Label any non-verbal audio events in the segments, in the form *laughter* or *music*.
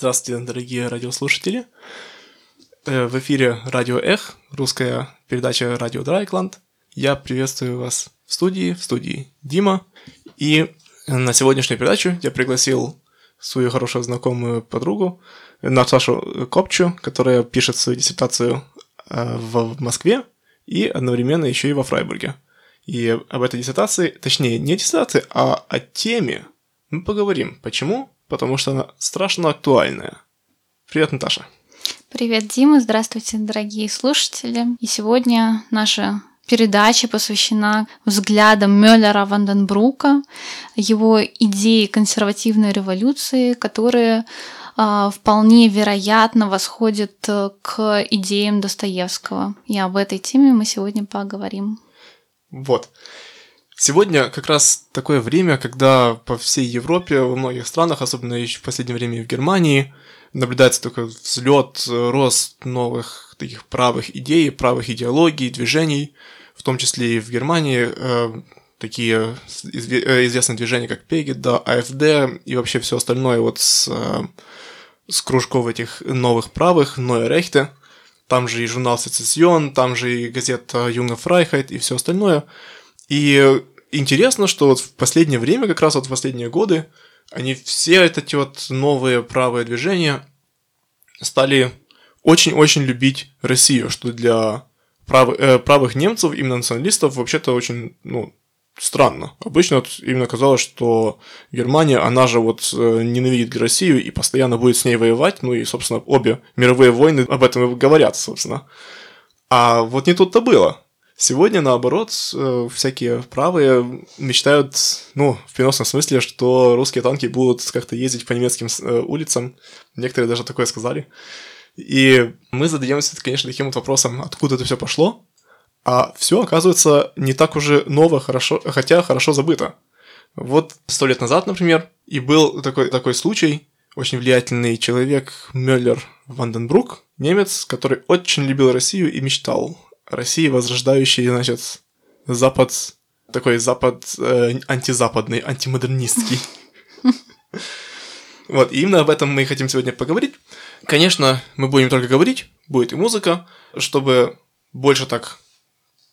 Здравствуйте, дорогие радиослушатели. Э, В эфире Радио Эх, русская передача Радио Драйкланд. Я приветствую вас в студии, в студии Дима. И на сегодняшнюю передачу я пригласил свою хорошую знакомую подругу Наташу Копчу, которая пишет свою диссертацию э, в Москве и одновременно еще и во Фрайбурге. И об этой диссертации, точнее, не диссертации, а о теме мы поговорим. Почему? Потому что она страшно актуальная. Привет, Наташа. Привет, Дима. Здравствуйте, дорогие слушатели. И сегодня наша передача посвящена взглядам Мюллера Ванденбрука, его идеи консервативной революции, которые а, вполне вероятно восходят э, к идеям Достоевского. И об этой теме мы сегодня поговорим. Вот. Сегодня как раз такое время, когда по всей Европе, во многих странах, особенно еще в последнее время и в Германии, наблюдается такой взлет, рост новых таких правых идей, правых идеологий, движений, в том числе и в Германии, э, такие э, известные движения, как Пегида, АФД и вообще все остальное вот с, э, с кружков этих новых правых, Neue Rechte, там же и журнал Sezession, там же и газета Junge Freiheit и все остальное. И интересно, что вот в последнее время, как раз вот в последние годы, они все эти вот новые правые движения стали очень-очень любить Россию, что для прав- э, правых немцев, именно националистов, вообще-то очень, ну, странно. Обычно вот именно казалось, что Германия, она же вот э, ненавидит Россию и постоянно будет с ней воевать, ну и, собственно, обе мировые войны об этом и говорят, собственно. А вот не тут-то было. Сегодня, наоборот, э, всякие правые мечтают, ну, в переносном смысле, что русские танки будут как-то ездить по немецким э, улицам. Некоторые даже такое сказали. И мы задаемся, конечно, таким вот вопросом, откуда это все пошло. А все, оказывается, не так уже ново, хорошо, хотя хорошо забыто. Вот сто лет назад, например, и был такой, такой случай, очень влиятельный человек Мюллер Ванденбрук, немец, который очень любил Россию и мечтал России, возрождающей, значит, Запад, такой Запад э, антизападный, антимодернистский. *laughs* Вот, и именно об этом мы и хотим сегодня поговорить. Конечно, мы будем только говорить, будет и музыка, чтобы больше так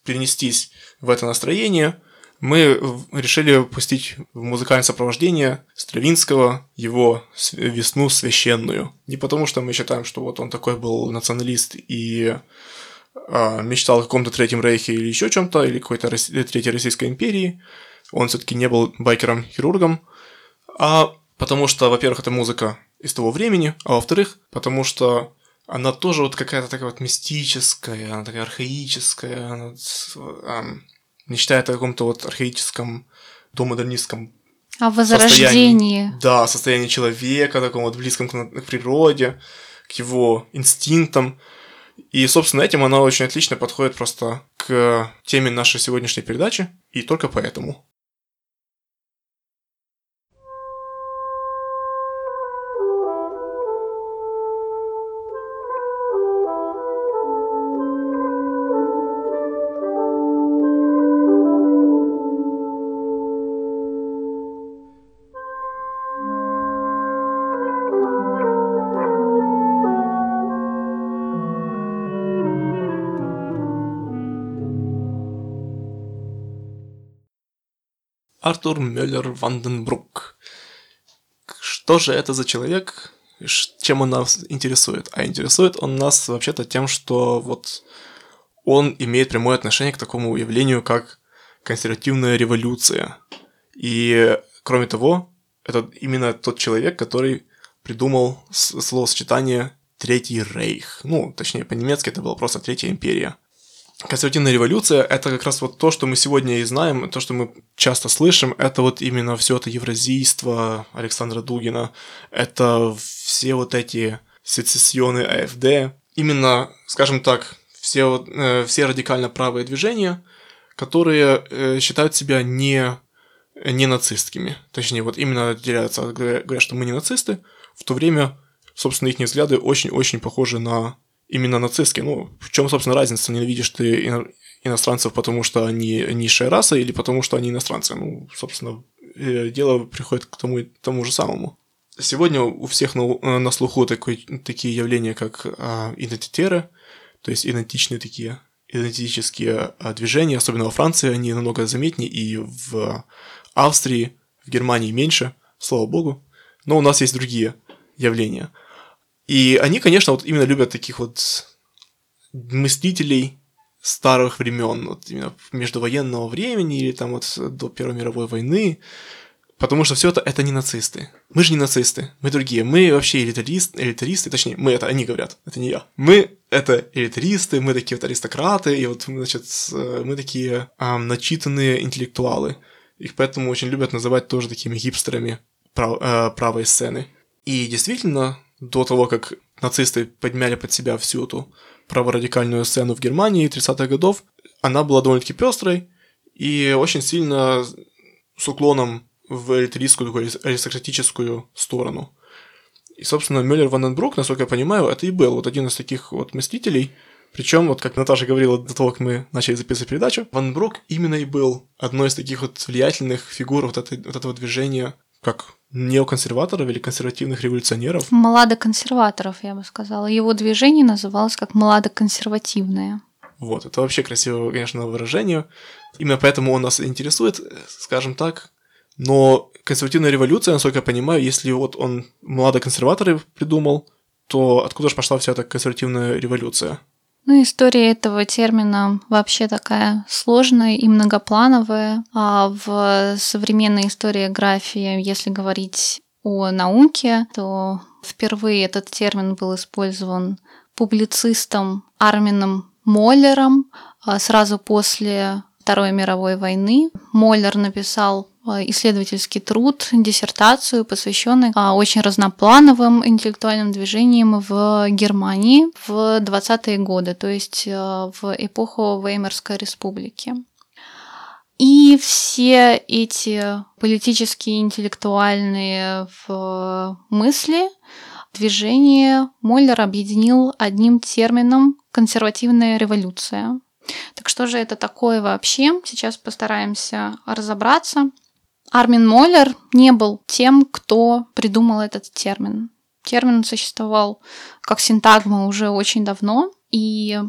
перенестись в это настроение, мы решили пустить в музыкальное сопровождение Стравинского, его «Весну священную». Не потому, что мы считаем, что вот он такой был националист и мечтал о каком-то Третьем Рейхе или еще чем-то, или какой-то Рос... Третьей Российской империи. Он все-таки не был байкером-хирургом. А потому что, во-первых, это музыка из того времени, а во-вторых, потому что она тоже вот какая-то такая вот мистическая, она такая архаическая, она, эм, мечтает о каком-то вот архаическом, домодернистском О возрождении. да, состоянии человека, таком вот близком к, к природе, к его инстинктам. И, собственно, этим она очень отлично подходит просто к теме нашей сегодняшней передачи, и только поэтому. Артур Мюллер Ванденбрук. Что же это за человек? Чем он нас интересует? А интересует он нас вообще-то тем, что вот он имеет прямое отношение к такому явлению, как консервативная революция. И, кроме того, это именно тот человек, который придумал словосочетание Третий Рейх. Ну, точнее, по-немецки это было просто Третья империя. Консервативная революция — это как раз вот то, что мы сегодня и знаем, то, что мы часто слышим, это вот именно все это евразийство Александра Дугина, это все вот эти сецессионы АФД, именно, скажем так, все, вот, э, все радикально правые движения, которые э, считают себя не, не нацистскими. Точнее, вот именно отделяются, говорят, что мы не нацисты, в то время, собственно, их взгляды очень-очень похожи на именно нацистские. Ну, в чем, собственно, разница? Ненавидишь ты ино- иностранцев, потому что они низшая раса, или потому что они иностранцы? Ну, собственно, э, дело приходит к тому, тому же самому. Сегодня у всех на, э, на слуху такой, такие явления, как а, идентитеры, то есть идентичные такие идентические а, движения, особенно во Франции, они намного заметнее, и в Австрии, в Германии меньше, слава богу. Но у нас есть другие явления – и они, конечно, вот именно любят таких вот мыслителей старых времен, вот именно междувоенного времени или там вот до Первой мировой войны, потому что все это это не нацисты. Мы же не нацисты, мы другие. Мы вообще элитарист, элитаристы, точнее, мы это они говорят, это не я. Мы это элитаристы, мы такие вот аристократы, и вот, значит, мы такие а, начитанные интеллектуалы. Их поэтому очень любят называть тоже такими гипстерами прав, э, правой сцены. И действительно, до того, как нацисты подняли под себя всю эту праворадикальную сцену в Германии 30-х годов, она была довольно-таки пестрой и очень сильно с уклоном в элитаристскую, такую аристократическую сторону. И, собственно, Мюллер Ванденбрук, насколько я понимаю, это и был вот один из таких вот мыслителей, причем, вот как Наташа говорила до того, как мы начали записывать передачу, Ванденбрук именно и был одной из таких вот влиятельных фигур вот, этой, вот этого движения, как неоконсерваторов или консервативных революционеров. Младоконсерваторов, я бы сказала. Его движение называлось как младоконсервативное. Вот, это вообще красивое, конечно, выражение. Именно поэтому он нас интересует, скажем так. Но консервативная революция, насколько я понимаю, если вот он младоконсерваторы придумал, то откуда же пошла вся эта консервативная революция? Ну, история этого термина вообще такая сложная и многоплановая. А в современной историографии, если говорить о науке, то впервые этот термин был использован публицистом Армином Моллером а сразу после Второй мировой войны. Моллер написал исследовательский труд, диссертацию, посвященный а, очень разноплановым интеллектуальным движениям в Германии в 20-е годы, то есть э, в эпоху Веймарской республики. И все эти политические, интеллектуальные мысли, движения Моллер объединил одним термином «консервативная революция». Так что же это такое вообще? Сейчас постараемся разобраться. Армин Моллер не был тем, кто придумал этот термин. Термин существовал как синтагма уже очень давно, и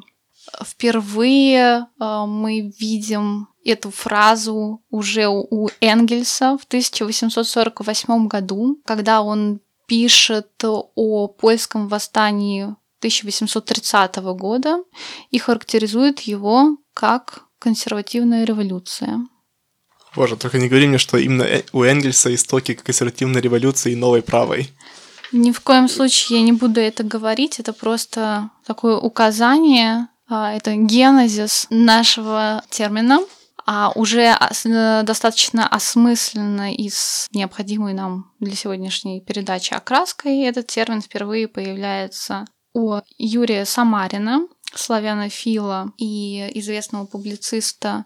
впервые э, мы видим эту фразу уже у Энгельса в 1848 году, когда он пишет о польском восстании 1830 года и характеризует его как консервативная революция. Боже, только не говори мне, что именно э, у Энгельса истоки консервативной революции и новой правой. Ни в коем случае я не буду это говорить, это просто такое указание, а, это генезис нашего термина, а уже достаточно осмысленно и с необходимой нам для сегодняшней передачи окраской этот термин впервые появляется у Юрия Самарина, славянофила и известного публициста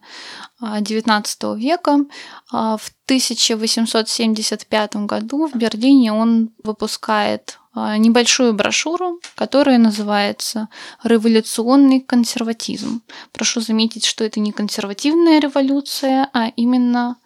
XIX а, века. А, в 1875 году в Берлине он выпускает а, небольшую брошюру, которая называется «Революционный консерватизм». Прошу заметить, что это не консервативная революция, а именно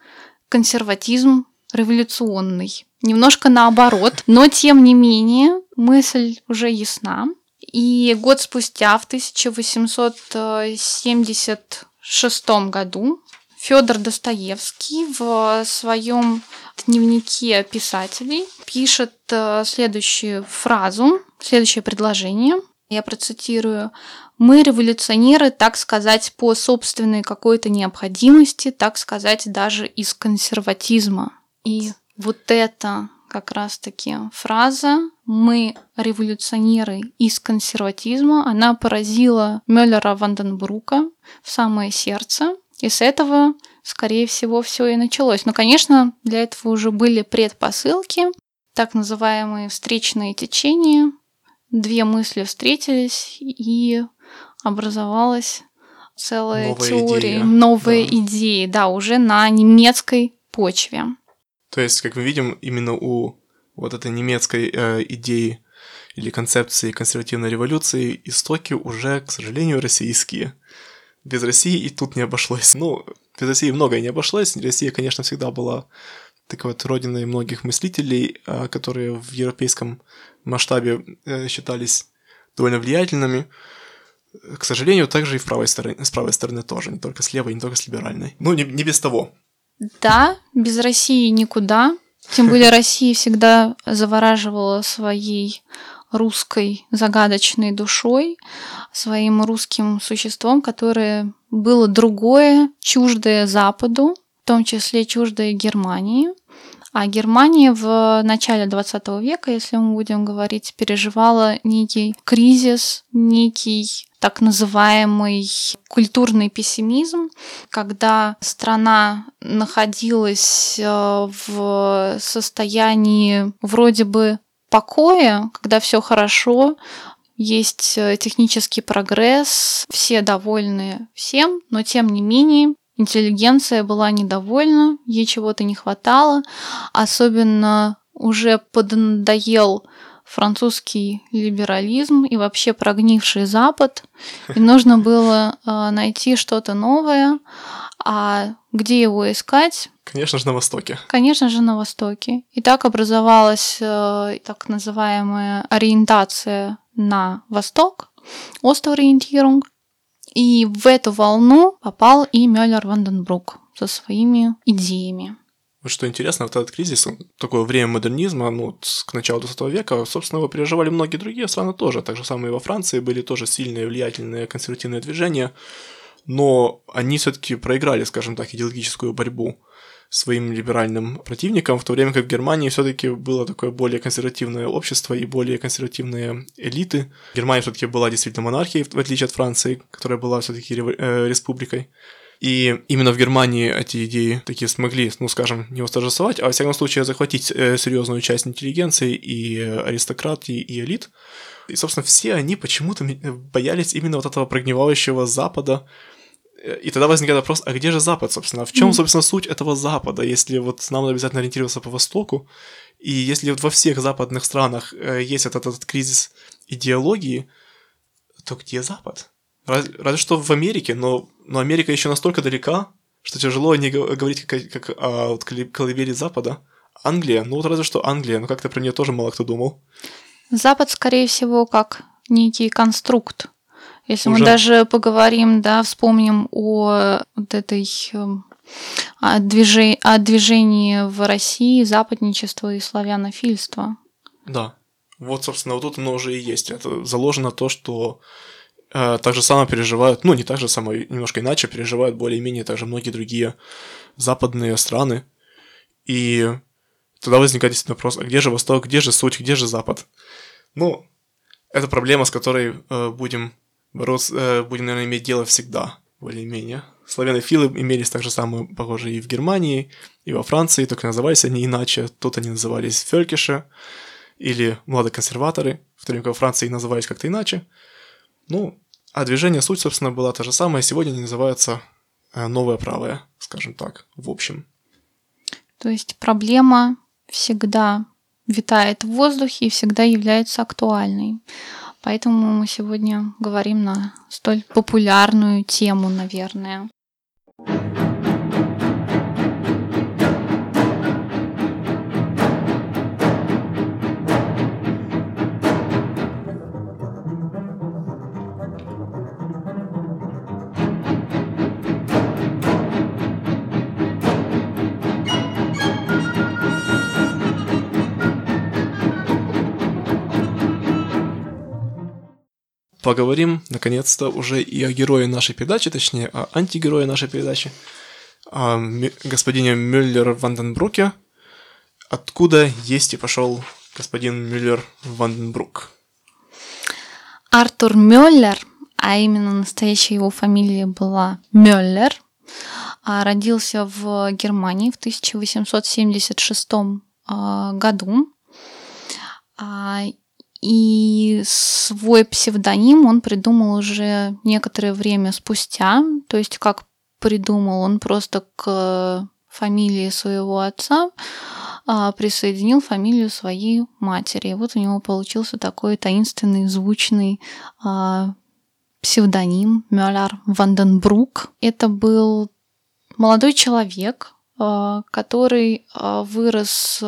консерватизм революционный. Немножко наоборот, но тем не менее мысль уже ясна. И год спустя, в 1876 году, Федор Достоевский в своем дневнике писателей пишет э, следующую фразу, следующее предложение. Я процитирую. «Мы революционеры, так сказать, по собственной какой-то необходимости, так сказать, даже из консерватизма». И вот это как раз-таки фраза «Мы революционеры из консерватизма», она поразила Мюллера Ванденбрука в самое сердце. И с этого, скорее всего, все и началось. Но, конечно, для этого уже были предпосылки, так называемые встречные течения. Две мысли встретились, и образовалась целая Новая теория, идея, новые да. идеи, да, уже на немецкой почве. То есть, как мы видим, именно у вот этой немецкой э, идеи или концепции консервативной революции истоки уже, к сожалению, российские. Без России и тут не обошлось. Ну, без России многое не обошлось. Россия, конечно, всегда была такой вот родиной многих мыслителей, э, которые в европейском масштабе э, считались довольно влиятельными. К сожалению, также и в правой стороне, с правой стороны тоже, не только с левой, не только с либеральной. Ну, не, не без того. Да, без России никуда. Тем более Россия всегда завораживала своей русской загадочной душой, своим русским существом, которое было другое, чуждое Западу, в том числе чуждое Германии. А Германия в начале 20 века, если мы будем говорить, переживала некий кризис, некий так называемый культурный пессимизм, когда страна находилась э, в состоянии вроде бы покоя, когда все хорошо, есть э, технический прогресс, все довольны всем, но тем не менее интеллигенция была недовольна, ей чего-то не хватало, особенно уже поднадоел французский либерализм и вообще прогнивший Запад, и нужно *laughs* было э, найти что-то новое, а где его искать? Конечно же, на Востоке. Конечно же, на Востоке. И так образовалась э, так называемая ориентация на Восток, Осториентирунг. И в эту волну попал и Мюллер Ванденбрук со своими идеями. Вот что интересно, вот этот кризис, такое время модернизма, ну, к началу 20 века, собственно, его переживали многие другие страны тоже. Так же самое и во Франции были тоже сильные, влиятельные консервативные движения, но они все-таки проиграли, скажем так, идеологическую борьбу своим либеральным противникам, в то время как в Германии все-таки было такое более консервативное общество и более консервативные элиты. Германия все-таки была действительно монархией, в отличие от Франции, которая была все-таки республикой. И именно в Германии эти идеи такие смогли, ну, скажем, не восторжествовать, а, во всяком случае, захватить э, серьезную часть интеллигенции и аристократии, и элит. И, собственно, все они почему-то боялись именно вот этого прогнивающего Запада. И тогда возникает вопрос, а где же Запад, собственно? В чем, собственно, суть этого Запада, если вот нам надо обязательно ориентироваться по Востоку, и если вот во всех западных странах э, есть этот, этот кризис идеологии, то где Запад? Разве, разве что в Америке, но, но Америка еще настолько далека, что тяжело не говорить как, как о вот, колыбели Запада. Англия, ну вот разве что Англия, но как-то про нее тоже мало кто думал. Запад, скорее всего, как некий конструкт. Если Уже... мы даже поговорим, да, вспомним о вот этой о, движении, о движении в России западничества и славянофильства. Да. Вот, собственно, вот тут оно уже и есть. Это заложено то, что э, так же само переживают, ну, не так же само, немножко иначе переживают более-менее также многие другие западные страны. И тогда возникает действительно вопрос, а где же Восток, где же суть, где же Запад? Ну, это проблема, с которой э, будем бороться, э, будем, наверное, иметь дело всегда, более-менее. Славянофилы имелись так же самое, похоже, и в Германии, и во Франции, только назывались они иначе. Тут они назывались фелькиши или младоконсерваторы, в то время как во Франции назывались как-то иначе. Ну, а движение суть, собственно, была та же самая. Сегодня они называются э, новое правое, скажем так, в общем. То есть проблема всегда витает в воздухе и всегда является актуальной. Поэтому мы сегодня говорим на столь популярную тему, наверное. Поговорим, наконец-то, уже и о герое нашей передачи, точнее, о антигерое нашей передачи, о господине Мюллер Ванденбруке, Откуда есть и пошел господин Мюллер Ванденбрук? Артур Мюллер, а именно настоящая его фамилия была Мюллер, а, родился в Германии в 1876 а, году. А, и свой псевдоним он придумал уже некоторое время спустя. То есть как придумал, он просто к фамилии своего отца присоединил фамилию своей матери. И вот у него получился такой таинственный, звучный псевдоним Мюллер Ванденбрук. Это был молодой человек, который вырос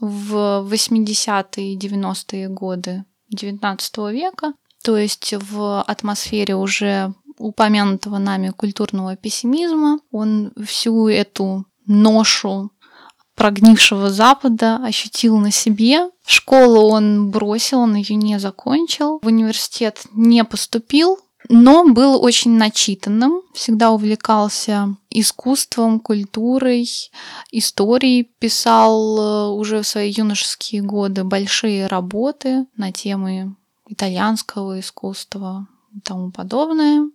в 80-е и 90-е годы XIX века, то есть в атмосфере уже упомянутого нами культурного пессимизма. Он всю эту ношу прогнившего Запада ощутил на себе. Школу он бросил, он ее не закончил. В университет не поступил, но был очень начитанным, всегда увлекался искусством, культурой, историей, писал э, уже в свои юношеские годы большие работы на темы итальянского искусства и тому подобное.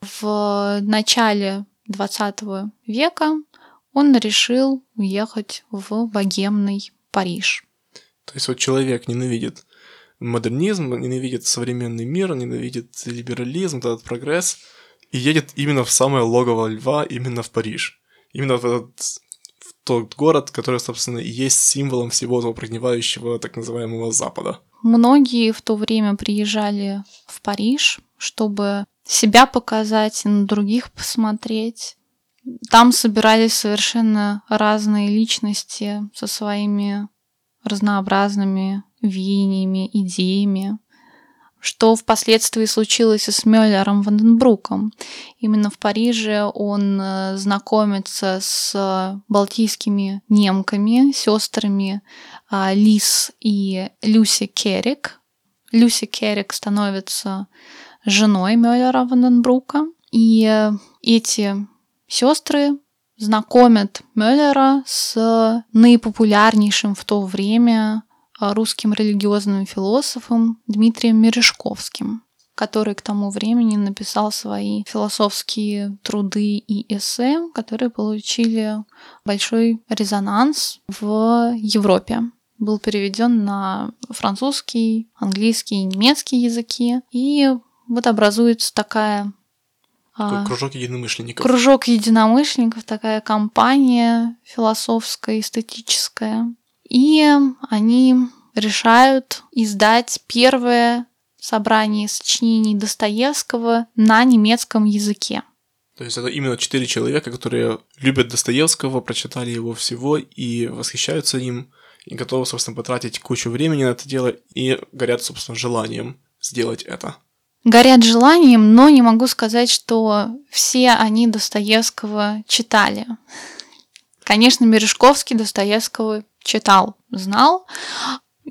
В начале 20 века он решил уехать в богемный Париж. То есть вот человек ненавидит модернизм, ненавидит современный мир, ненавидит либерализм, этот прогресс, и едет именно в самое логово льва, именно в Париж. Именно в, этот, в тот город, который, собственно, и есть символом всего этого прогнивающего так называемого Запада. Многие в то время приезжали в Париж, чтобы себя показать на других посмотреть. Там собирались совершенно разные личности со своими разнообразными веяниями, идеями, что впоследствии случилось с Мюллером Ванденбруком. Именно в Париже он э, знакомится с балтийскими немками, сестрами а, Лис и Люси Керрик. Люси Керрик становится женой Мюллера Ванденбрука, и э, эти сестры знакомят Мюллера с наипопулярнейшим в то время русским религиозным философом Дмитрием Мережковским, который к тому времени написал свои философские труды и эссе, которые получили большой резонанс в Европе. Был переведен на французский, английский и немецкий языки. И вот образуется такая такой кружок единомышленников. Кружок единомышленников, такая компания философская, эстетическая. И они решают издать первое собрание сочинений Достоевского на немецком языке. То есть это именно четыре человека, которые любят Достоевского, прочитали его всего и восхищаются им, и готовы, собственно, потратить кучу времени на это дело и горят, собственно, желанием сделать это. Горят желанием, но не могу сказать, что все они Достоевского читали. Конечно, Мережковский Достоевского читал, знал.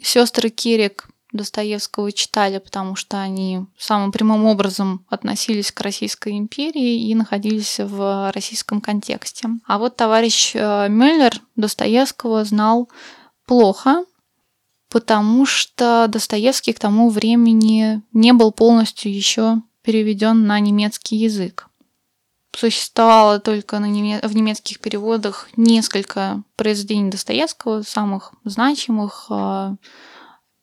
Сестры Кирик Достоевского читали, потому что они самым прямым образом относились к Российской империи и находились в российском контексте. А вот товарищ э, Мюллер Достоевского знал плохо, потому что Достоевский к тому времени не был полностью еще переведен на немецкий язык существовало только на неме... в немецких переводах несколько произведений Достоевского, самых значимых э,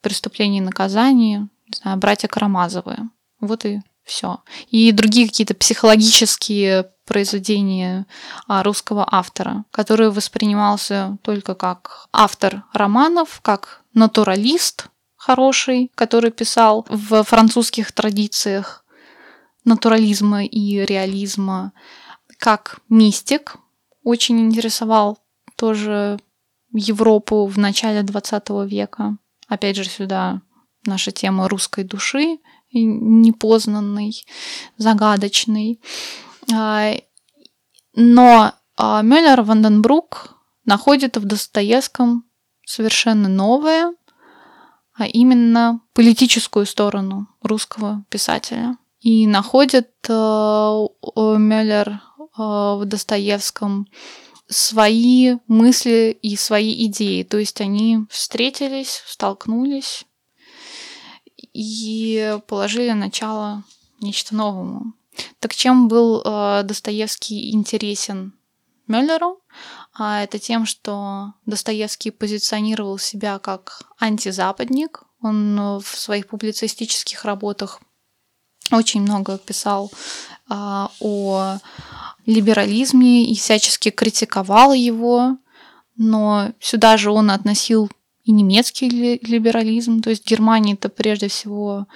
«Преступление и наказание», не знаю, «Братья Карамазовы». Вот и все. И другие какие-то психологические произведения а, русского автора, который воспринимался только как автор романов, как натуралист хороший, который писал в французских традициях, натурализма и реализма, как мистик, очень интересовал тоже Европу в начале 20 века. Опять же, сюда наша тема русской души, непознанной, загадочной. А, но а, Мюллер Ванденбрук находит в Достоевском совершенно новое, а именно политическую сторону русского писателя и находит э, Мюллер э, в Достоевском свои мысли и свои идеи. То есть они встретились, столкнулись и положили начало нечто новому. Так чем был э, Достоевский интересен Мюллеру? А это тем, что Достоевский позиционировал себя как антизападник. Он э, в своих публицистических работах очень много писал а, о либерализме и всячески критиковал его, но сюда же он относил и немецкий либерализм, то есть Германия это прежде всего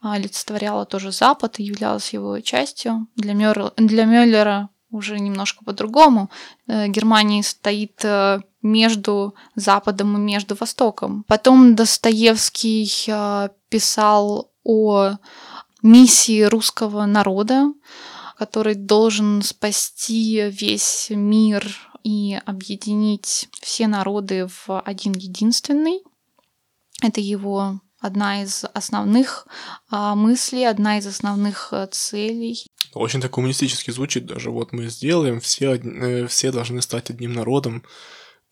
олицетворяла тоже Запад и являлась его частью. Для, Мёр... для Мюллера уже немножко по-другому. Э, Германия стоит э, между Западом и между Востоком. Потом Достоевский э, писал о миссии русского народа, который должен спасти весь мир и объединить все народы в один единственный. Это его одна из основных а, мыслей, одна из основных а, целей. Очень так коммунистически звучит даже. Вот мы сделаем, все, э, все должны стать одним народом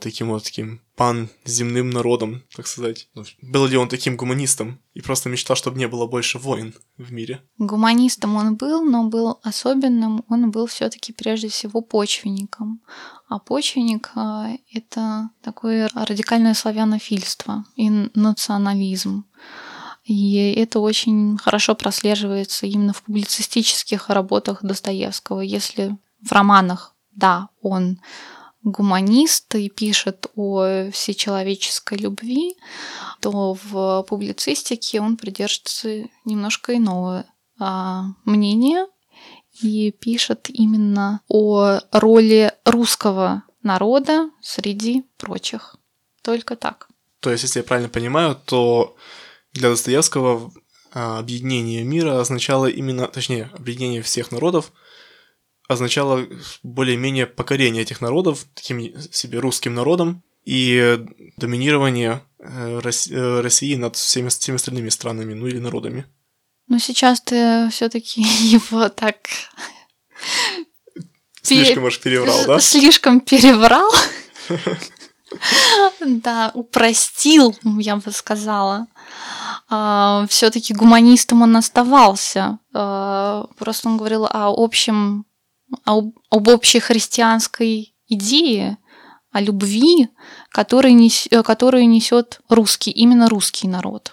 таким вот таким пан-земным народом, так сказать. Ну, был ли он таким гуманистом и просто мечтал, чтобы не было больше войн в мире? Гуманистом он был, но был особенным. Он был все-таки прежде всего почвенником. А почвенник а, — это такое радикальное славянофильство и национализм. И это очень хорошо прослеживается именно в публицистических работах Достоевского. Если в романах, да, он гуманист и пишет о всечеловеческой любви, то в публицистике он придерживается немножко иного а, мнения и пишет именно о роли русского народа среди прочих. Только так. То есть, если я правильно понимаю, то для Достоевского а, объединение мира означало именно, точнее, объединение всех народов означало более-менее покорение этих народов таким себе русским народом и доминирование э, э, России над всеми, всеми остальными странами, ну или народами. Но сейчас ты все-таки *laughs* его так *laughs* Слишком уж переврал, да? Слишком переврал. *laughs* Да, упростил, я бы сказала. А, Все-таки гуманистом он оставался. А, просто он говорил о общем об, об общехристианской идее, о любви, которую, нес, которую несет русский, именно русский народ.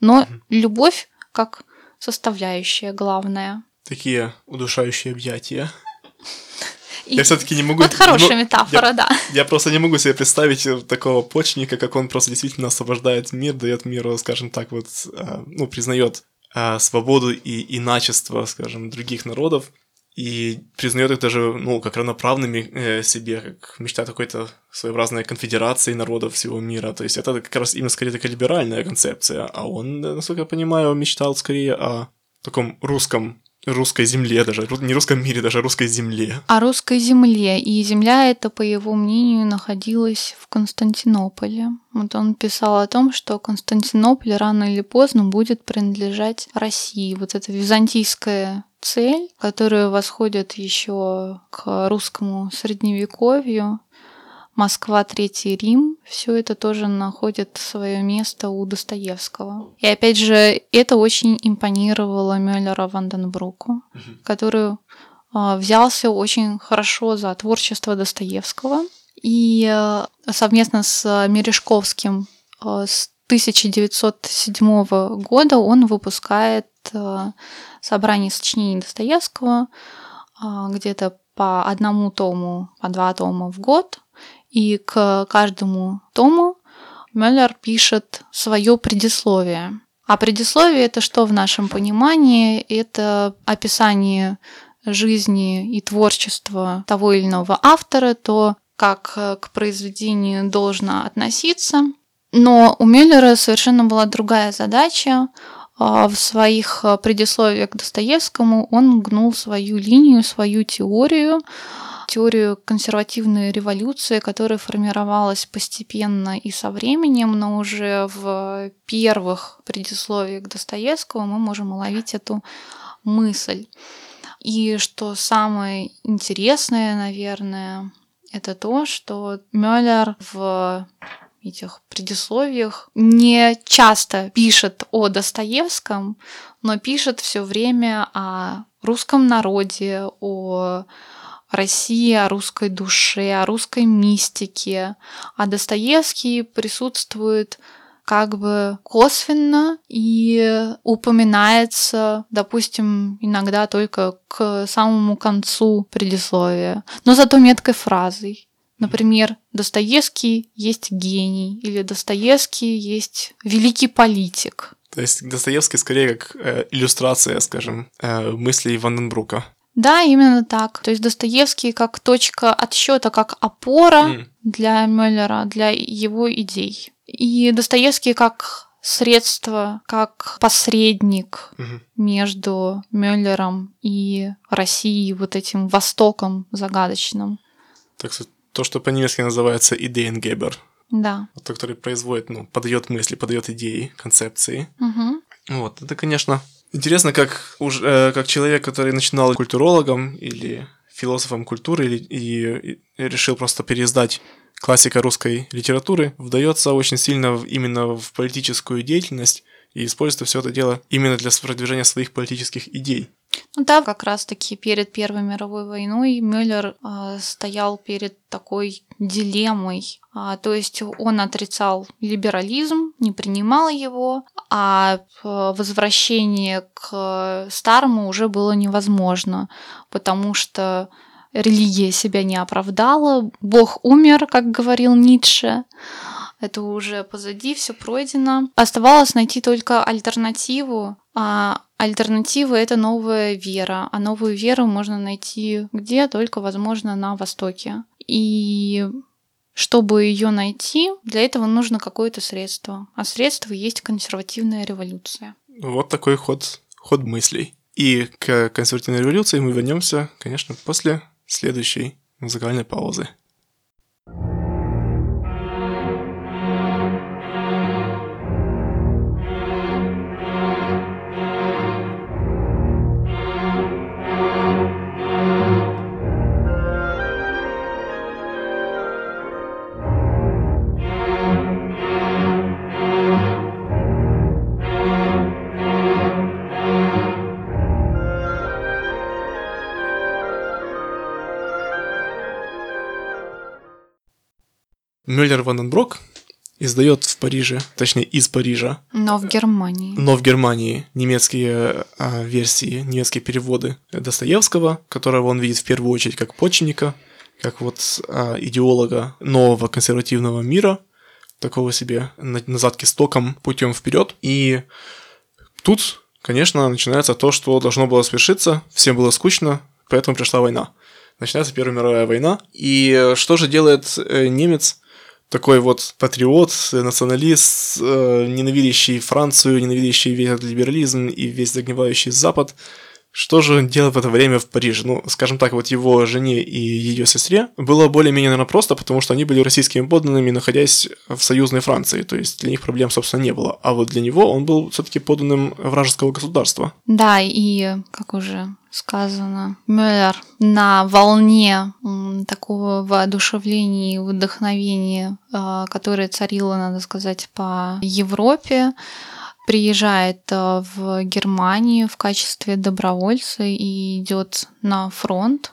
Но mm любовь как составляющая главная. Такие удушающие объятия. И я все-таки не могу. Вот хорошая не, метафора, я, да. Я просто не могу себе представить такого почника, как он просто действительно освобождает мир, дает миру, скажем так, вот, а, ну, признает а, свободу и иначество, скажем, других народов и признает их даже, ну, как равноправными э, себе, как мечта какой-то своеобразной конфедерации народов всего мира. То есть это как раз именно скорее такая либеральная концепция, а он, насколько я понимаю, мечтал скорее о таком русском русской земле даже, не русском мире, даже русской земле. О русской земле. И земля эта, по его мнению, находилась в Константинополе. Вот он писал о том, что Константинополь рано или поздно будет принадлежать России. Вот эта византийская цель, которая восходит еще к русскому средневековью, Москва, Третий Рим, все это тоже находит свое место у Достоевского. И опять же, это очень импонировало Мюллера Ванденбруку, угу. который э, взялся очень хорошо за творчество Достоевского. И э, совместно с Мережковским э, с 1907 года он выпускает собрание сочинений Достоевского э, где-то по одному тому, по два тома в год. И к каждому тому Мюллер пишет свое предисловие. А предисловие это что в нашем понимании? Это описание жизни и творчества того или иного автора, то, как к произведению должно относиться. Но у Мюллера совершенно была другая задача. А, в своих предисловиях к Достоевскому он гнул свою линию, свою теорию, теорию консервативной революции, которая формировалась постепенно и со временем, но уже в первых предисловиях Достоевского мы можем уловить эту мысль. И что самое интересное, наверное, это то, что Мюллер в этих предисловиях не часто пишет о Достоевском, но пишет все время о русском народе, о России, о русской душе, о русской мистике. А Достоевский присутствует как бы косвенно и упоминается, допустим, иногда только к самому концу предисловия, но зато меткой фразой. Например, Достоевский есть гений, или Достоевский есть великий политик. То есть Достоевский скорее как э, иллюстрация, скажем, э, мыслей Ванденбрука. Да, именно так. То есть Достоевский как точка отсчета, как опора mm. для Мюллера, для его идей. И Достоевский как средство, как посредник угу. между Мюллером и Россией, вот этим Востоком загадочным. Так что то, что по-немецки называется Идеенгебер. Да. Вот, который производит, ну, подает мысли, подает идеи, концепции. Угу. Вот, это, конечно, интересно, как, уж, э, как человек, который начинал культурологом или философом культуры или, и, и решил просто переиздать классика русской литературы, вдается очень сильно в, именно в политическую деятельность и использует все это дело именно для продвижения своих политических идей. Ну да, как раз-таки перед Первой мировой войной Мюллер э, стоял перед такой дилеммой. А, то есть он отрицал либерализм, не принимал его, а возвращение к старому уже было невозможно, потому что религия себя не оправдала, Бог умер, как говорил Ницше. Это уже позади, все пройдено. Оставалось найти только альтернативу. А альтернатива это новая вера. А новую веру можно найти где? Только, возможно, на Востоке. И чтобы ее найти, для этого нужно какое-то средство. А средство есть консервативная революция. Вот такой ход, ход мыслей. И к консервативной революции мы вернемся, конечно, после следующей музыкальной паузы. Мюллер Ванденброк издает в Париже, точнее из Парижа. Но в Германии. Но в Германии немецкие а, версии, немецкие переводы Достоевского, которого он видит в первую очередь как почвенника, как вот а, идеолога нового консервативного мира, такого себе назад к истокам путем вперед. И тут, конечно, начинается то, что должно было свершиться. Всем было скучно, поэтому пришла война. Начинается Первая мировая война. И что же делает э, немец? Такой вот патриот, националист, э, ненавидящий Францию, ненавидящий весь либерализм и весь загнивающий Запад. Что же он делал в это время в Париже? Ну, скажем так, вот его жене и ее сестре было более-менее, наверное, просто, потому что они были российскими подданными, находясь в союзной Франции. То есть для них проблем, собственно, не было. А вот для него он был все-таки подданным вражеского государства. Да, и, как уже сказано. Мюллер на волне такого воодушевления и вдохновения, а, которое царило, надо сказать, по Европе, приезжает а, в Германию в качестве добровольца и идет на фронт.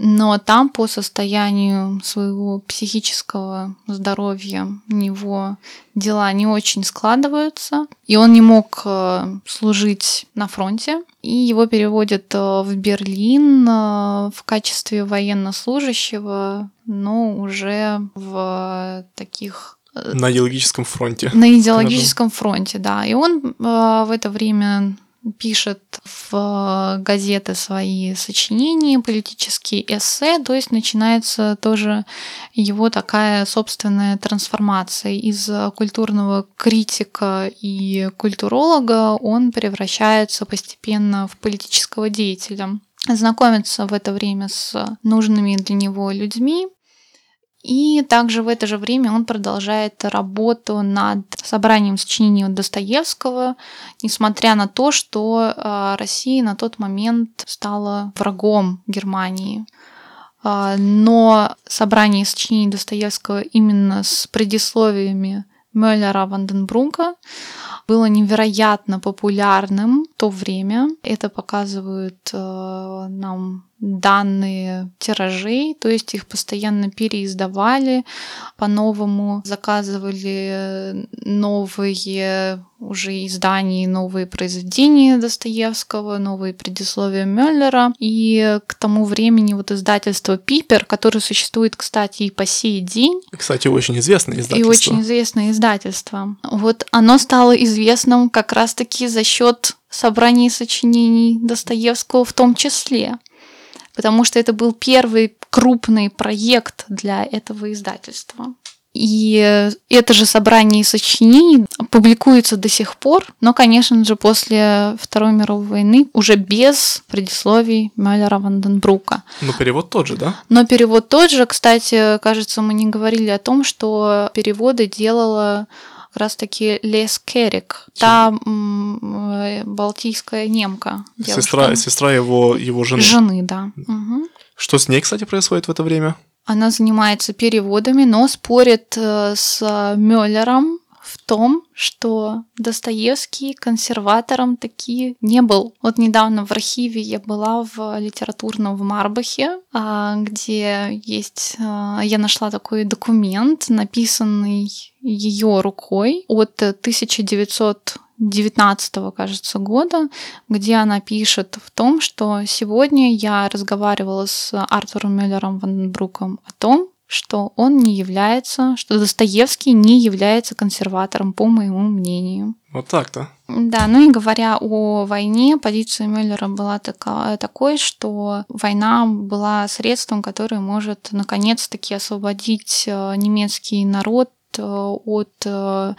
Но там по состоянию своего психического здоровья у него дела не очень складываются, и он не мог э, служить на фронте, и его переводят э, в Берлин э, в качестве военнослужащего, но уже в таких на идеологическом фронте. На идеологическом фронте, да. И он в это время пишет в газеты свои сочинения, политические эссе, то есть начинается тоже его такая собственная трансформация. Из культурного критика и культуролога он превращается постепенно в политического деятеля знакомится в это время с нужными для него людьми, и также в это же время он продолжает работу над собранием сочинений Достоевского, несмотря на то, что а, Россия на тот момент стала врагом Германии. а, но собрание сочинений Достоевского именно с предисловиями Мюллера Ванденбрука было невероятно популярным то время. Это показывают э, нам данные тиражей, то есть их постоянно переиздавали, по-новому заказывали новые уже издания, новые произведения Достоевского, новые предисловия Мюллера. И к тому времени вот издательство Пипер, которое существует, кстати, и по сей день. Кстати, очень известное издательство. И очень известное издательство. Вот оно стало известным как раз-таки за счет собраний сочинений Достоевского в том числе потому что это был первый крупный проект для этого издательства. И это же собрание сочинений публикуется до сих пор, но, конечно же, после Второй мировой войны уже без предисловий Мюллера Ванденбрука. Но перевод тот же, да? Но перевод тот же. Кстати, кажется, мы не говорили о том, что переводы делала раз-таки Лес Керрик, та м, балтийская немка. Сестра, сестра его, его жены. Жены, да. Угу. Что с ней, кстати, происходит в это время? Она занимается переводами, но спорит э, с Мюллером в том, что Достоевский консерватором таки не был. Вот недавно в архиве я была в литературном в Марбахе, а, где есть... А, я нашла такой документ, написанный ее рукой от 1900 19 кажется, года, где она пишет в том, что сегодня я разговаривала с Артуром Мюллером Ванбруком о том, что он не является, что Достоевский не является консерватором, по моему мнению. Вот так-то. Да, ну и говоря о войне, позиция Мюллера была такая, такой, что война была средством, которое может наконец-таки освободить э, немецкий народ э, от э,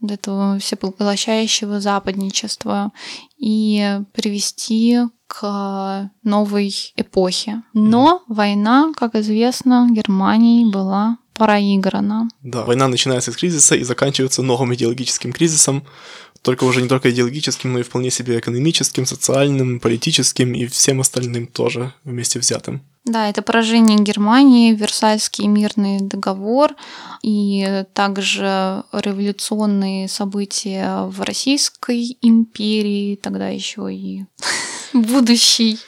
вот этого всепоглощающего западничества и привести к новой эпохе. Но война, как известно, Германии была проиграна. Да, война начинается с кризиса и заканчивается новым идеологическим кризисом, только уже не только идеологическим, но и вполне себе экономическим, социальным, политическим и всем остальным тоже вместе взятым. Да, это поражение Германии, Версальский мирный договор и также революционные события в Российской империи, тогда еще и будущей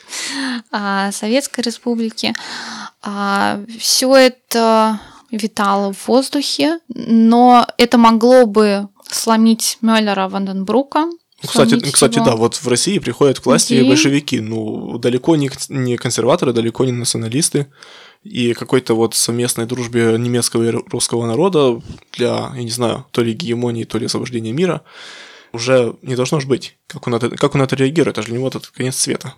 а, Советской Республики. А, Все это витало в воздухе, но это могло бы сломить Мюллера Ванденбрука, кстати, кстати, да, вот в России приходят к власти и... большевики, ну, далеко не, не консерваторы, далеко не националисты, и какой-то вот совместной дружбе немецкого и русского народа для, я не знаю, то ли гегемонии, то ли освобождения мира уже не должно же быть. Как он, это, как он это реагирует? Это же для него этот конец света.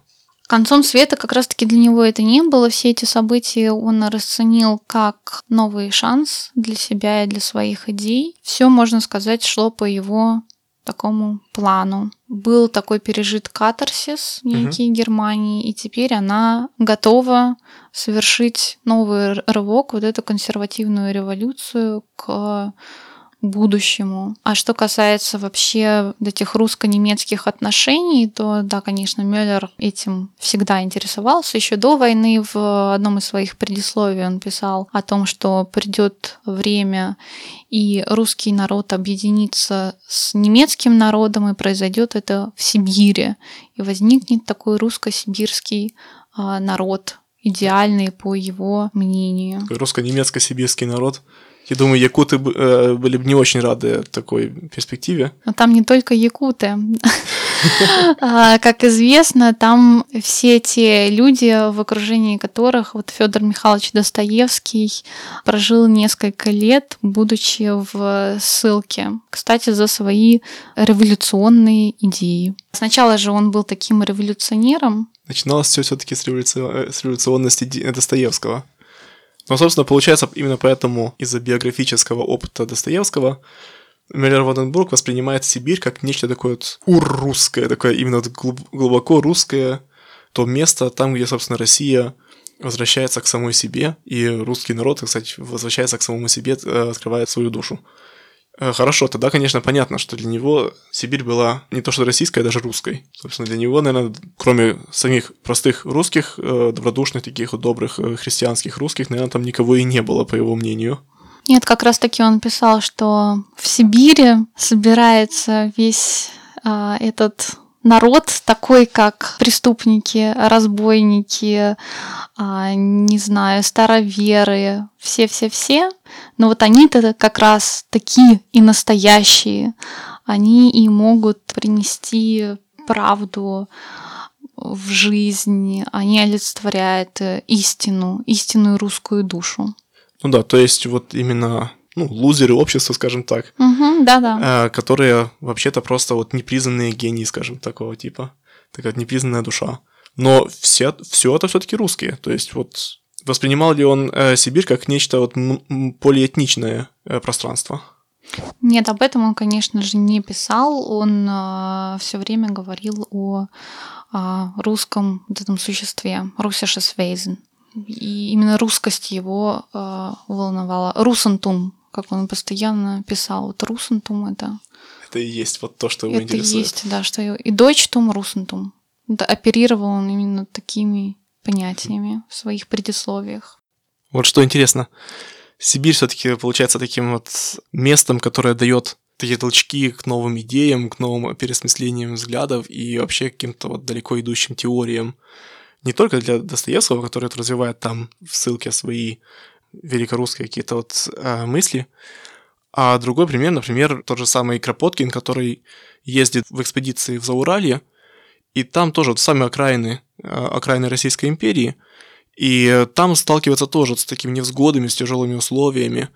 Концом света как раз-таки для него это не было. Все эти события он расценил как новый шанс для себя и для своих идей. Все, можно сказать, шло по его такому плану. Был такой пережит катарсис некий угу. Германии, и теперь она готова совершить новый рывок, вот эту консервативную революцию к будущему. А что касается вообще этих русско-немецких отношений, то да, конечно, Мюллер этим всегда интересовался. Еще до войны в одном из своих предисловий он писал о том, что придет время и русский народ объединится с немецким народом, и произойдет это в Сибири. И возникнет такой русско-сибирский а, народ, идеальный по его мнению. Русско-немецко-сибирский народ я думаю, якуты э, были бы не очень рады такой перспективе. Но там не только якуты. А, как известно, там все те люди, в окружении которых вот Федор Михайлович Достоевский прожил несколько лет, будучи в ссылке. Кстати, за свои революционные идеи. Сначала же он был таким революционером. Начиналось все все-таки с, революци... с революционности Достоевского. Но, собственно, получается, именно поэтому из-за биографического опыта Достоевского Мюллер Ванденбург воспринимает Сибирь как нечто такое вот ур-русское, такое именно глубоко русское, то место там, где, собственно, Россия возвращается к самой себе, и русский народ, кстати, возвращается к самому себе, э, открывает свою душу. Э, Хорошо, тогда, конечно, понятно, что для него Сибирь была не то что российской, а даже русской. Собственно, для него, наверное, кроме самих простых русских, э, добродушных, таких добрых э, христианских русских, наверное, там никого и не было, по его мнению. Нет, как раз таки он писал, что в Сибири собирается весь а, этот народ такой, как преступники, разбойники, а, не знаю, староверы, все-все-все. Но вот они-то как раз такие и настоящие. Они и могут принести правду в жизнь, они олицетворяют э, истину, истинную русскую душу. Ну да, то есть вот именно ну, лузеры общества, скажем так, Угу, да-да. э, которые вообще-то просто вот непризнанные гении, скажем, такого типа. Такая вот непризнанная душа. Но все, все это все-таки русские. То есть вот воспринимал ли он э, Сибирь как нечто вот полиэтничное э, пространство? Нет, об этом он, конечно же, не писал. Он все время говорил о, а, русском вот этом существе, russisches Wesen. И именно русскость его а, волновала. Русантум, как он постоянно писал. Вот русантум это, Это и есть вот то, что его это и интересует. есть, да, что и дойчтум, русантум. Это оперировал он именно такими понятиями в своих предисловиях. Вот что интересно, Сибирь все-таки получается таким вот местом, которое дает такие толчки к новым идеям, к новым пересмыслениям взглядов и вообще к каким-то вот далеко идущим теориям. Не только для Достоевского, который это развивает там в ссылке свои великорусские какие-то вот э, мысли, а другой пример, например, тот же самый Кропоткин, который ездит в экспедиции в Зауралье, и там тоже вот самые окраины, э, окраины Российской империи, и там сталкивается тоже с такими невзгодами, с тяжелыми условиями.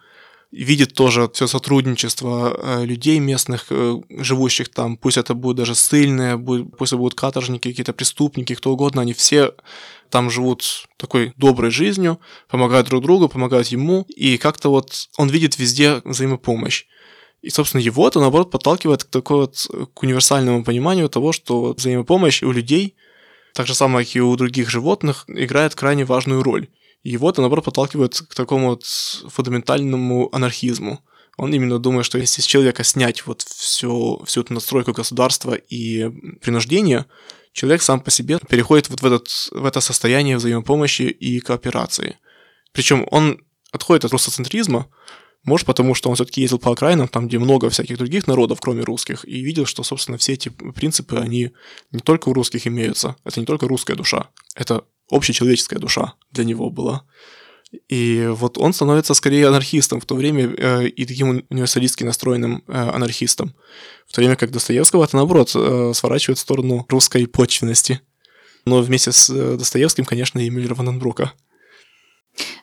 Видит тоже все сотрудничество э, людей местных, э, живущих там. Пусть это будут даже ссыльные, будь- пусть это будут каторжники, какие-то преступники, кто угодно. Они все там живут такой доброй жизнью, помогают друг другу, помогают ему. И как-то вот он видит везде взаимопомощь. И, собственно, его это, наоборот, подталкивает к такой вот э, к универсальному пониманию того, что взаимопомощь у людей так же самое, как и у других животных, играет крайне важную роль. И его это, наоборот, подталкивает к такому вот фундаментальному анархизму. Он именно думает, что если с человека снять вот всю, всю эту настройку государства и принуждения, человек сам по себе переходит вот в, этот, в это состояние взаимопомощи и кооперации. Причем он отходит от русоцентризма, может, потому что он все-таки ездил по окраинам, там, где много всяких других народов, кроме русских, и видел, что, собственно, все эти принципы, они не только у русских имеются. Это не только русская душа, это общечеловеческая душа для него была. И вот он становится скорее анархистом в то время э, и таким уни- универсалистски настроенным э, анархистом. В то время как Достоевского это, наоборот, э, сворачивает в сторону русской почвенности. Но вместе с э, Достоевским, конечно, и Мюллера Ванденбрука.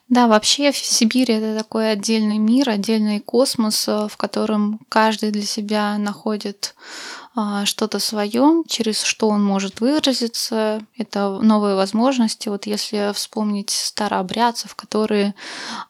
Да, вообще в Сибири это такой отдельный мир, отдельный космос, э, в котором каждый для себя находит что-то свое, через что он может выразиться. Это новые возможности. Вот если вспомнить старообрядцев, которые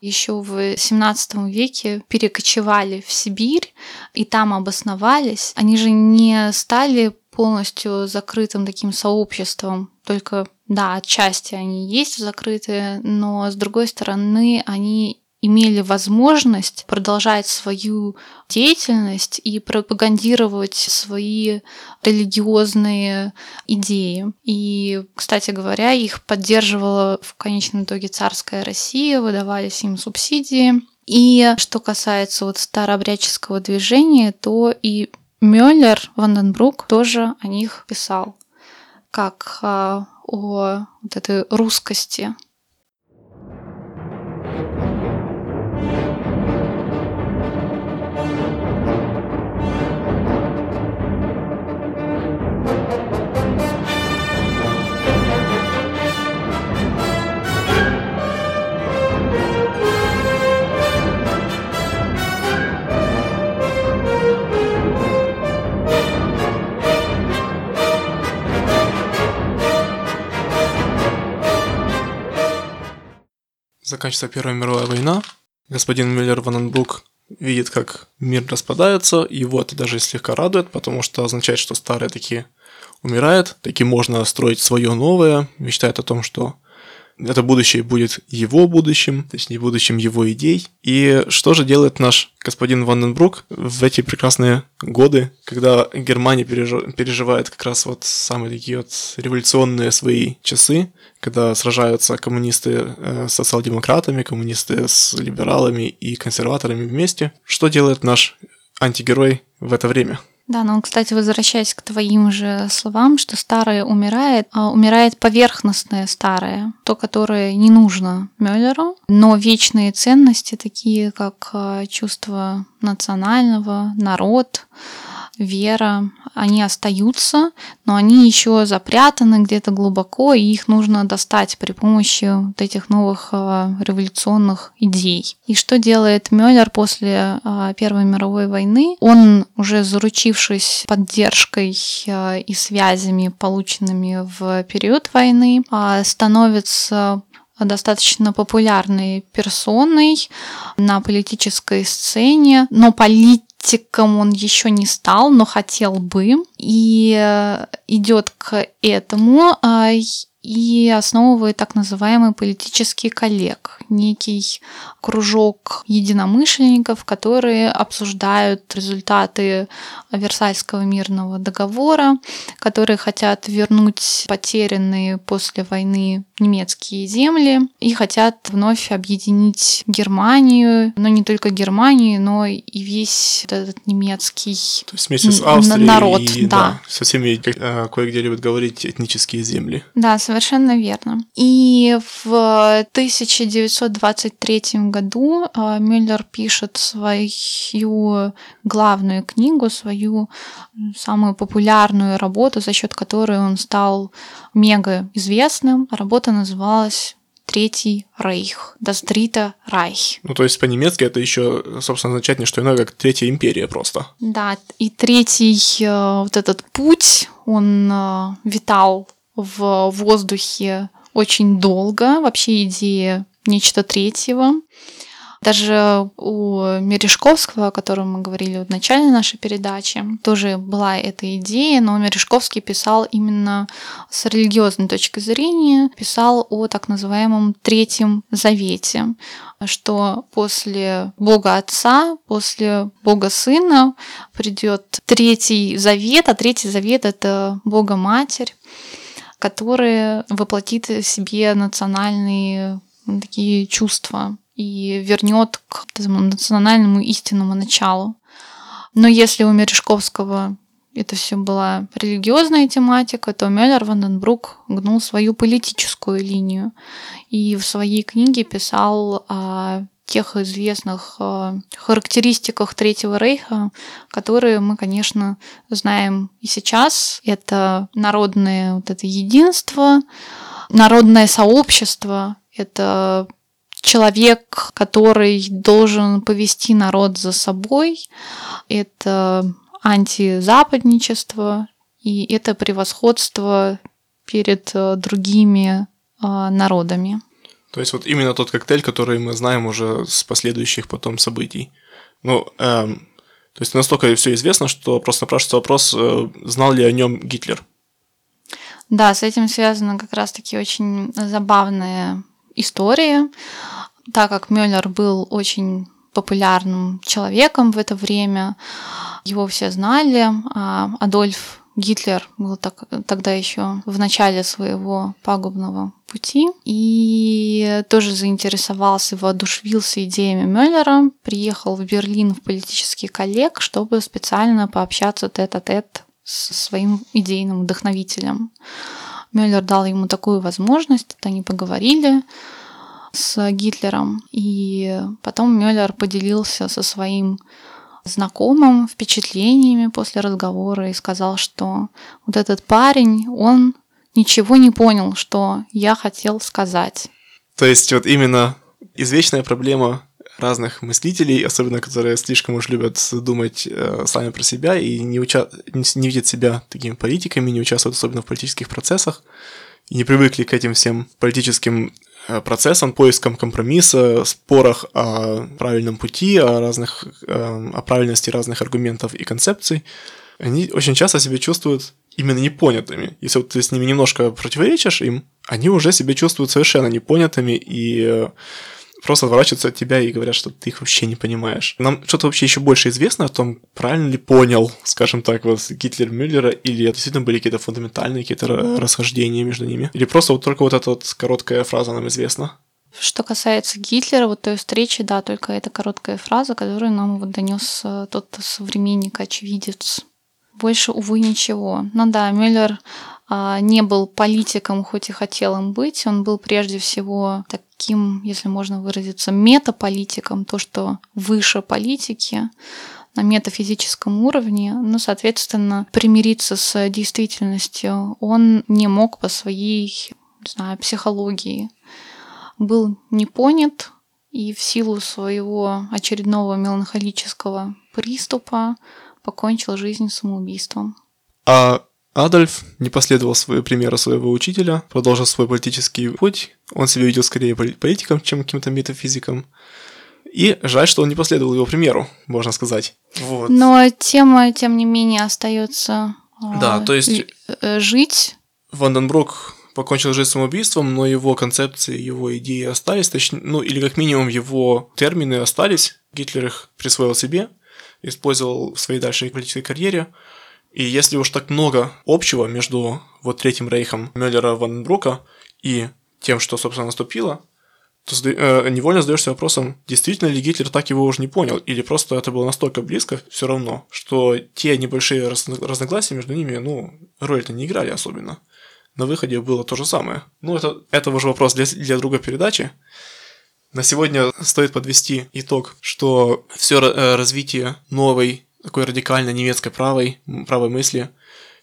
еще в 17 веке перекочевали в Сибирь и там обосновались, они же не стали полностью закрытым таким сообществом, только да, отчасти они есть закрытые, но с другой стороны они имели возможность продолжать свою деятельность и пропагандировать свои религиозные идеи. И, кстати говоря, их поддерживала в конечном итоге царская Россия, выдавались им субсидии. И что касается вот старообрядческого движения, то и Мюллер, Ванденбрук тоже о них писал, как а, о вот этой русскости Заканчивается Первая мировая война. Господин Мюллер Ваненбрук видит, как мир распадается, и его это даже слегка радует, потому что означает, что старое таки умирает, таки можно строить свое новое, мечтает о том, что это будущее будет его будущим, точнее, будущим его идей. И что же делает наш господин Ванденбрук в эти прекрасные годы, когда Германия переживает как раз вот самые такие вот революционные свои часы, когда сражаются коммунисты э, с социал-демократами, коммунисты с либералами и консерваторами вместе. Что делает наш антигерой в это время? Да, но, кстати, возвращаясь к твоим же словам, что старое умирает, а умирает поверхностное старое, то, которое не нужно Мюллеру, но вечные ценности, такие как а, чувство национального, народ, вера, они остаются, но они еще запрятаны где-то глубоко, и их нужно достать при помощи вот этих новых э, революционных идей. И что делает Мюллер после э, Первой мировой войны? Он, уже заручившись поддержкой э, и связями, полученными в период войны, становится достаточно популярной персоной на политической сцене, но полит политиком он еще не стал, но хотел бы, и э, идет к этому а, и основывает так называемый политический коллег, некий кружок единомышленников, которые обсуждают результаты Версальского мирного договора, которые хотят вернуть потерянные после войны немецкие земли и хотят вновь объединить Германию, но не только Германию, но и весь этот немецкий То есть вместе с Австрией народ, и, да. да. со всеми, как, э, кое-где любят говорить, этнические земли. Да, совершенно верно. И в 1923 году э, Мюллер пишет свою главную книгу, свою самую популярную работу, за счет которой он стал мега известным. Работа называлась Третий Рейх, Das Dritte Reich. Ну, то есть по-немецки это еще, собственно, означает не что иное, как Третья империя просто. Да, и третий э, вот этот путь, он э, витал в воздухе очень долго. Вообще идея нечто третьего. Даже у Мережковского, о котором мы говорили в начале нашей передачи, тоже была эта идея, но Мережковский писал именно с религиозной точки зрения, писал о так называемом Третьем Завете, что после Бога Отца, после Бога Сына придет Третий Завет, а Третий Завет — это Бога Матерь, которая воплотит в себе национальные такие чувства и вернет к этому национальному истинному началу. Но если у Мережковского это все была религиозная тематика, то Мюллер Ванденбрук гнул свою политическую линию и в своей книге писал о тех известных э, характеристиках Третьего Рейха, которые мы, конечно, знаем и сейчас. Это народное вот это единство, народное сообщество, это человек, который должен повести народ за собой, это антизападничество, и это превосходство перед э, другими э, народами. То есть вот именно тот коктейль, который мы знаем уже с последующих потом событий. Ну, эм, то есть настолько все известно, что просто напрашивается вопрос, э, знал ли о нем Гитлер? Да, с этим связана как раз-таки очень забавная история, так как Мюллер был очень популярным человеком в это время, его все знали, а Адольф Гитлер был так, тогда еще в начале своего пагубного пути и тоже заинтересовался, воодушевился идеями Мюллера, приехал в Берлин в политический коллег, чтобы специально пообщаться тет-а-тет с своим идейным вдохновителем. Мюллер дал ему такую возможность, они поговорили, с Гитлером. И потом Мюллер поделился со своим знакомым впечатлениями после разговора и сказал, что вот этот парень, он ничего не понял, что я хотел сказать. То есть вот именно извечная проблема разных мыслителей, особенно которые слишком уж любят думать э, сами про себя и не, уча... не видят себя такими политиками, не участвуют особенно в политических процессах, и не привыкли к этим всем политическим Э, процессом, поиском компромисса, спорах о правильном пути, о, разных, э, о правильности разных аргументов и концепций, они очень часто себя чувствуют именно непонятыми. Если вот ты с ними немножко противоречишь им, они уже себя чувствуют совершенно непонятыми и э, просто отворачиваются от тебя и говорят, что ты их вообще не понимаешь. Нам что-то вообще еще больше известно о том, правильно ли понял, скажем так, вот Гитлер Мюллера, или это действительно были какие-то фундаментальные какие-то расхождения между ними. Или просто вот только вот эта вот короткая фраза нам известна. Что касается Гитлера, вот той встречи, да, только эта короткая фраза, которую нам вот донес э, тот современник, очевидец. Больше, увы, ничего. Ну да, Мюллер не был политиком, хоть и хотел им быть. Он был прежде всего таким, если можно выразиться, метаполитиком, то, что выше политики на метафизическом уровне, ну, соответственно, примириться с действительностью он не мог по своей, не знаю, психологии. Был не понят, и в силу своего очередного меланхолического приступа покончил жизнь самоубийством. А Адольф не последовал примера своего учителя, продолжил свой политический путь. Он себя видел скорее политиком, чем каким-то метафизиком. И жаль, что он не последовал его примеру, можно сказать. Вот. Но тема, тем не менее, остается да, то есть э, жить. Ванденбрук покончил жизнь самоубийством, но его концепции, его идеи остались, точнее, ну или как минимум его термины остались. Гитлер их присвоил себе, использовал в своей дальшей политической карьере. И если уж так много общего между вот Третьим Рейхом Мюллера Ванбрука и тем, что, собственно, наступило, то э, невольно задаешься вопросом, действительно ли Гитлер так его уже не понял, или просто это было настолько близко все равно, что те небольшие разногласия между ними, ну, роль-то не играли особенно. На выходе было то же самое. Ну, это, это уже вопрос для, для другой передачи. На сегодня стоит подвести итог, что все э, развитие новой такой радикально немецкой правой, правой мысли,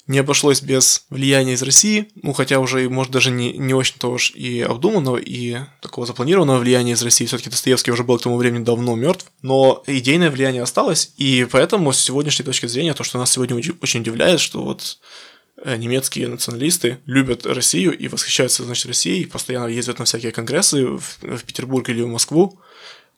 не обошлось без влияния из России, ну хотя уже, может, даже не, не очень-то уж и обдуманного, и такого запланированного влияния из России, все-таки Достоевский уже был к тому времени давно мертв, но идейное влияние осталось, и поэтому с сегодняшней точки зрения, то, что нас сегодня очень удивляет, что вот э, немецкие националисты любят Россию и восхищаются, значит, Россией, постоянно ездят на всякие конгрессы в, в Петербург или в Москву,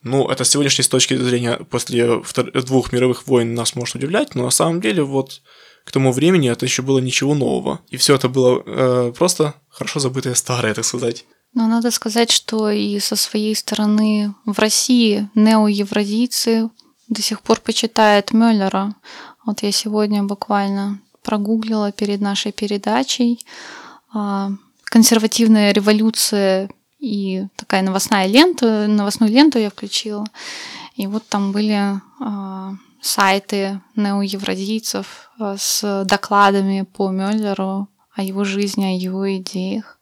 ну, это сегодняшней точки зрения после двух мировых войн нас может удивлять, но на самом деле вот к тому времени это еще было ничего нового. И все это было э, просто хорошо забытое старое, так сказать. Но надо сказать, что и со своей стороны в России неоевразийцы до сих пор почитают Мюллера. Вот я сегодня буквально прогуглила перед нашей передачей а, консервативная революция и такая новостная лента, новостную ленту я включила. И вот там были э, сайты неоевразийцев э, с докладами по Мюллеру о его жизни, о его идеях.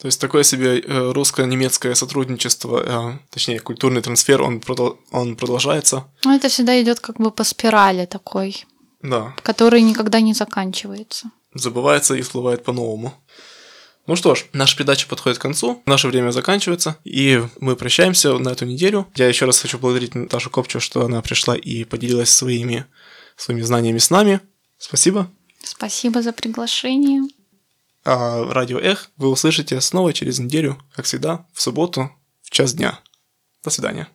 То есть такое себе э, русско-немецкое сотрудничество, э, точнее культурный трансфер, он, продол- он продолжается. Ну, это всегда идет как бы по спирали такой. Да. Который никогда не заканчивается. Забывается и всплывает по-новому. Ну что ж, наша передача подходит к концу, наше время заканчивается, и мы прощаемся на эту неделю. Я еще раз хочу благодарить Наташу Копчу, что она пришла и поделилась своими, своими знаниями с нами. Спасибо. Спасибо за приглашение. А радио Эх вы услышите снова через неделю, как всегда, в субботу в час дня. До свидания.